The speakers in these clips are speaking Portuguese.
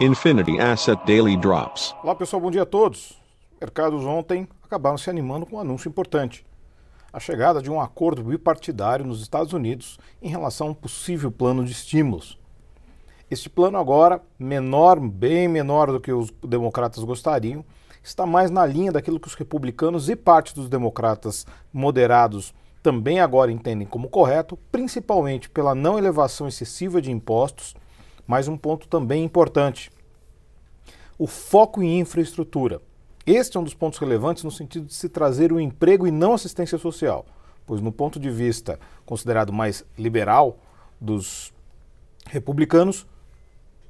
Infinity Asset Daily Drops. Olá pessoal, bom dia a todos. Mercados ontem acabaram se animando com um anúncio importante. A chegada de um acordo bipartidário nos Estados Unidos em relação a um possível plano de estímulos. Este plano agora, menor, bem menor do que os democratas gostariam, está mais na linha daquilo que os republicanos e parte dos democratas moderados também agora entendem como correto, principalmente pela não elevação excessiva de impostos mas um ponto também importante: o foco em infraestrutura. Este é um dos pontos relevantes no sentido de se trazer o emprego e não assistência social, pois, no ponto de vista considerado mais liberal dos republicanos,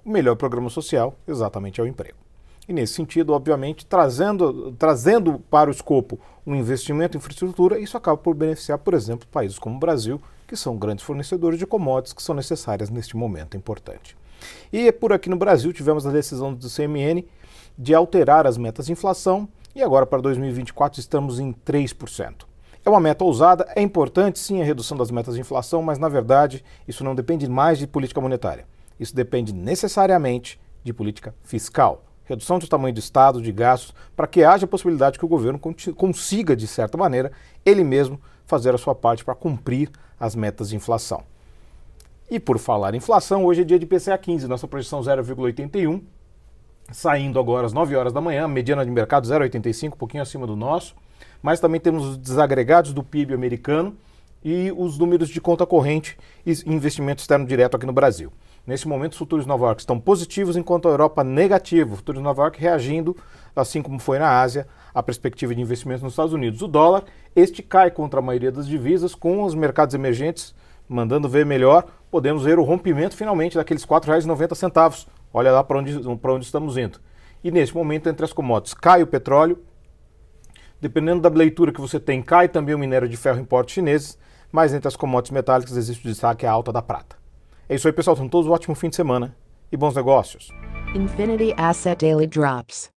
o melhor programa social exatamente é o emprego. E nesse sentido, obviamente, trazendo, trazendo para o escopo um investimento em infraestrutura, isso acaba por beneficiar, por exemplo, países como o Brasil, que são grandes fornecedores de commodities que são necessárias neste momento importante. E por aqui no Brasil tivemos a decisão do CMN de alterar as metas de inflação e agora para 2024 estamos em 3%. É uma meta ousada, é importante sim a redução das metas de inflação, mas na verdade isso não depende mais de política monetária. Isso depende necessariamente de política fiscal. Redução do tamanho do Estado, de gastos, para que haja a possibilidade que o governo consiga, de certa maneira, ele mesmo fazer a sua parte para cumprir as metas de inflação. E por falar em inflação, hoje é dia de PCA 15, nossa projeção 0,81, saindo agora às 9 horas da manhã, mediana de mercado 0,85, um pouquinho acima do nosso. Mas também temos os desagregados do PIB americano e os números de conta corrente e investimento externo direto aqui no Brasil. Nesse momento, os futuros de Nova York estão positivos, enquanto a Europa negativo. O futuro de Nova York reagindo, assim como foi na Ásia, à perspectiva de investimento nos Estados Unidos. O dólar, este cai contra a maioria das divisas, com os mercados emergentes mandando ver melhor, podemos ver o rompimento finalmente daqueles R$ 4,90. Olha lá para onde, onde estamos indo. E nesse momento, entre as commodities, cai o petróleo, dependendo da leitura que você tem, cai também o minério de ferro em portos chineses, mas entre as commodities metálicas existe o destaque a alta da prata. É isso aí, pessoal. Tenham todos um ótimo fim de semana e bons negócios. Infinity Asset Daily Drops.